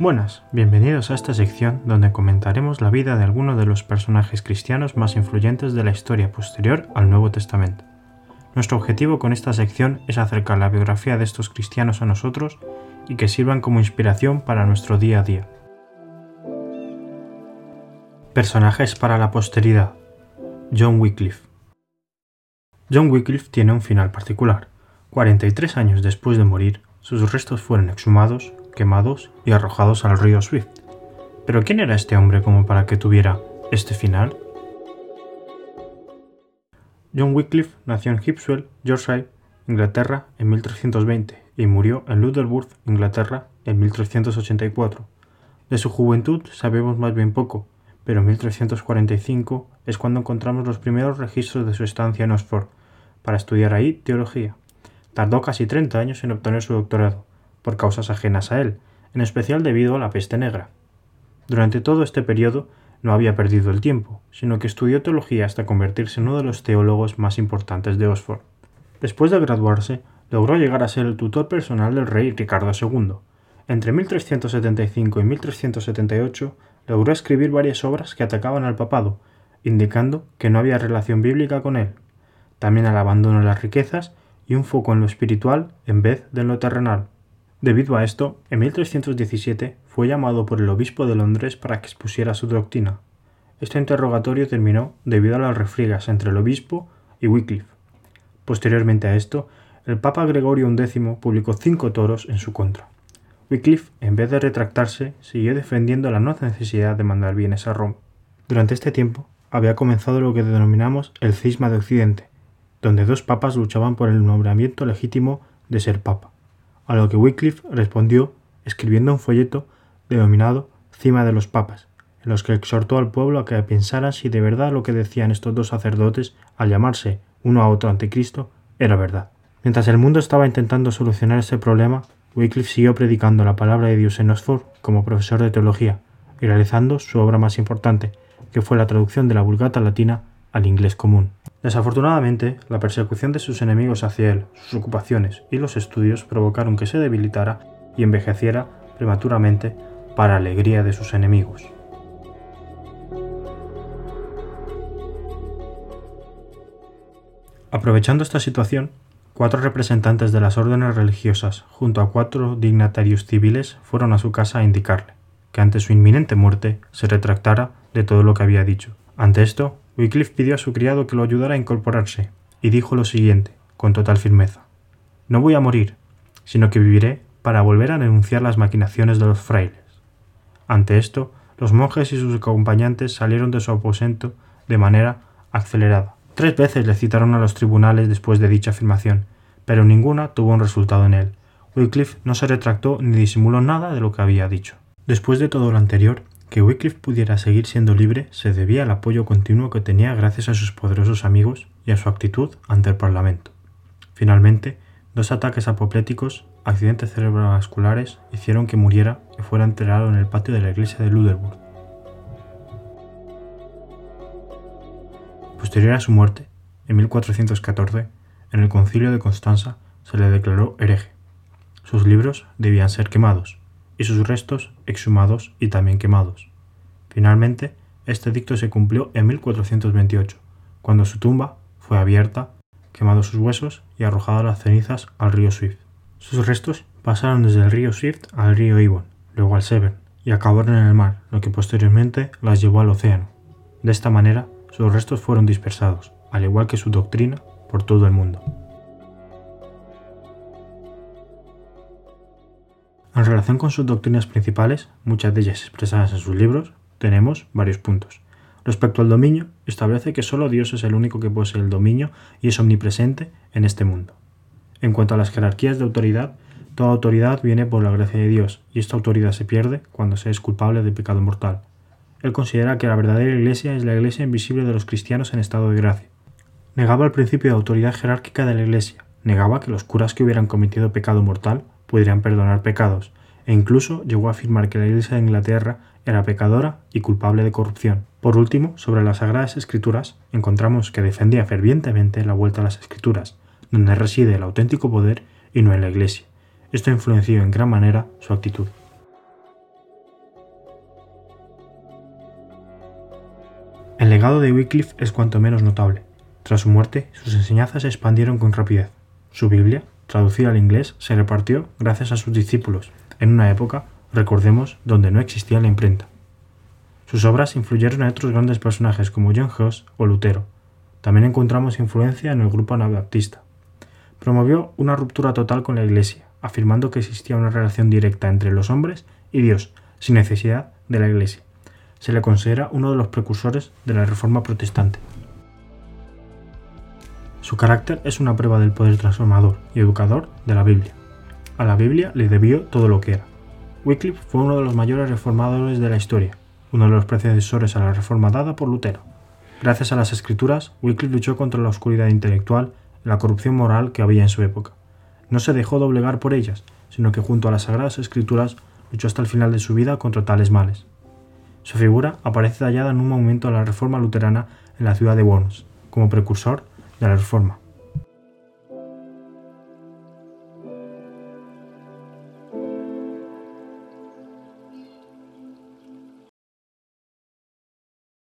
Buenas, bienvenidos a esta sección donde comentaremos la vida de algunos de los personajes cristianos más influyentes de la historia posterior al Nuevo Testamento. Nuestro objetivo con esta sección es acercar la biografía de estos cristianos a nosotros y que sirvan como inspiración para nuestro día a día. Personajes para la posteridad. John Wycliffe. John Wycliffe tiene un final particular. 43 años después de morir, sus restos fueron exhumados, quemados y arrojados al río Swift. Pero ¿quién era este hombre como para que tuviera este final? John Wycliffe nació en Hipswell, Yorkshire, Inglaterra, en 1320 y murió en Lutherworth, Inglaterra, en 1384. De su juventud sabemos más bien poco, pero en 1345 es cuando encontramos los primeros registros de su estancia en Oxford, para estudiar ahí teología. Tardó casi 30 años en obtener su doctorado, por causas ajenas a él, en especial debido a la peste negra. Durante todo este periodo no había perdido el tiempo, sino que estudió teología hasta convertirse en uno de los teólogos más importantes de Oxford. Después de graduarse, logró llegar a ser el tutor personal del rey Ricardo II. Entre 1375 y 1378 logró escribir varias obras que atacaban al papado, indicando que no había relación bíblica con él. También al abandono de las riquezas y un foco en lo espiritual en vez de en lo terrenal. Debido a esto, en 1317 fue llamado por el obispo de Londres para que expusiera su doctrina. Este interrogatorio terminó debido a las refriegas entre el obispo y Wycliffe. Posteriormente a esto, el Papa Gregorio XI publicó cinco toros en su contra. Wycliffe, en vez de retractarse, siguió defendiendo la no necesidad de mandar bienes a Roma. Durante este tiempo, había comenzado lo que denominamos el cisma de Occidente, donde dos papas luchaban por el nombramiento legítimo de ser papa a lo que Wycliffe respondió escribiendo un folleto denominado Cima de los Papas, en los que exhortó al pueblo a que pensaran si de verdad lo que decían estos dos sacerdotes al llamarse uno a otro anticristo era verdad. Mientras el mundo estaba intentando solucionar este problema, Wycliffe siguió predicando la palabra de Dios en Oxford como profesor de teología y realizando su obra más importante, que fue la traducción de la Vulgata latina al inglés común. Desafortunadamente, la persecución de sus enemigos hacia él, sus ocupaciones y los estudios provocaron que se debilitara y envejeciera prematuramente para alegría de sus enemigos. Aprovechando esta situación, cuatro representantes de las órdenes religiosas junto a cuatro dignatarios civiles fueron a su casa a indicarle que ante su inminente muerte se retractara de todo lo que había dicho. Ante esto, Wycliffe pidió a su criado que lo ayudara a incorporarse, y dijo lo siguiente, con total firmeza. No voy a morir, sino que viviré para volver a denunciar las maquinaciones de los frailes. Ante esto, los monjes y sus acompañantes salieron de su aposento de manera acelerada. Tres veces le citaron a los tribunales después de dicha afirmación, pero ninguna tuvo un resultado en él. Wycliffe no se retractó ni disimuló nada de lo que había dicho. Después de todo lo anterior, que Wycliffe pudiera seguir siendo libre se debía al apoyo continuo que tenía gracias a sus poderosos amigos y a su actitud ante el Parlamento. Finalmente, dos ataques apopléticos, accidentes cerebrovasculares, hicieron que muriera y fuera enterrado en el patio de la iglesia de Luderburg. Posterior a su muerte, en 1414, en el concilio de Constanza se le declaró hereje. Sus libros debían ser quemados, y sus restos exhumados y también quemados. Finalmente, este dicto se cumplió en 1428, cuando su tumba fue abierta, quemados sus huesos y arrojadas las cenizas al río Swift. Sus restos pasaron desde el río Swift al río Avon, luego al Severn, y acabaron en el mar, lo que posteriormente las llevó al océano. De esta manera, sus restos fueron dispersados, al igual que su doctrina, por todo el mundo. En relación con sus doctrinas principales, muchas de ellas expresadas en sus libros, tenemos varios puntos. Respecto al dominio, establece que solo Dios es el único que posee el dominio y es omnipresente en este mundo. En cuanto a las jerarquías de autoridad, toda autoridad viene por la gracia de Dios y esta autoridad se pierde cuando se es culpable de pecado mortal. Él considera que la verdadera iglesia es la iglesia invisible de los cristianos en estado de gracia. Negaba el principio de autoridad jerárquica de la iglesia, negaba que los curas que hubieran cometido pecado mortal pudieran perdonar pecados, e incluso llegó a afirmar que la Iglesia de Inglaterra era pecadora y culpable de corrupción. Por último, sobre las Sagradas Escrituras, encontramos que defendía fervientemente la vuelta a las Escrituras, donde reside el auténtico poder y no en la Iglesia. Esto influenció en gran manera su actitud. El legado de Wycliffe es cuanto menos notable. Tras su muerte, sus enseñanzas se expandieron con rapidez. Su Biblia, traducida al inglés, se repartió gracias a sus discípulos, en una época, recordemos, donde no existía la imprenta. Sus obras influyeron en otros grandes personajes como John Huss o Lutero. También encontramos influencia en el grupo anabaptista. Promovió una ruptura total con la Iglesia, afirmando que existía una relación directa entre los hombres y Dios, sin necesidad de la Iglesia. Se le considera uno de los precursores de la Reforma protestante. Su carácter es una prueba del poder transformador y educador de la Biblia. A la Biblia le debió todo lo que era. Wycliffe fue uno de los mayores reformadores de la historia, uno de los predecesores a la reforma dada por Lutero. Gracias a las escrituras, Wycliffe luchó contra la oscuridad intelectual y la corrupción moral que había en su época. No se dejó doblegar por ellas, sino que junto a las sagradas escrituras luchó hasta el final de su vida contra tales males. Su figura aparece tallada en un momento a la reforma luterana en la ciudad de Worms, como precursor de la reforma.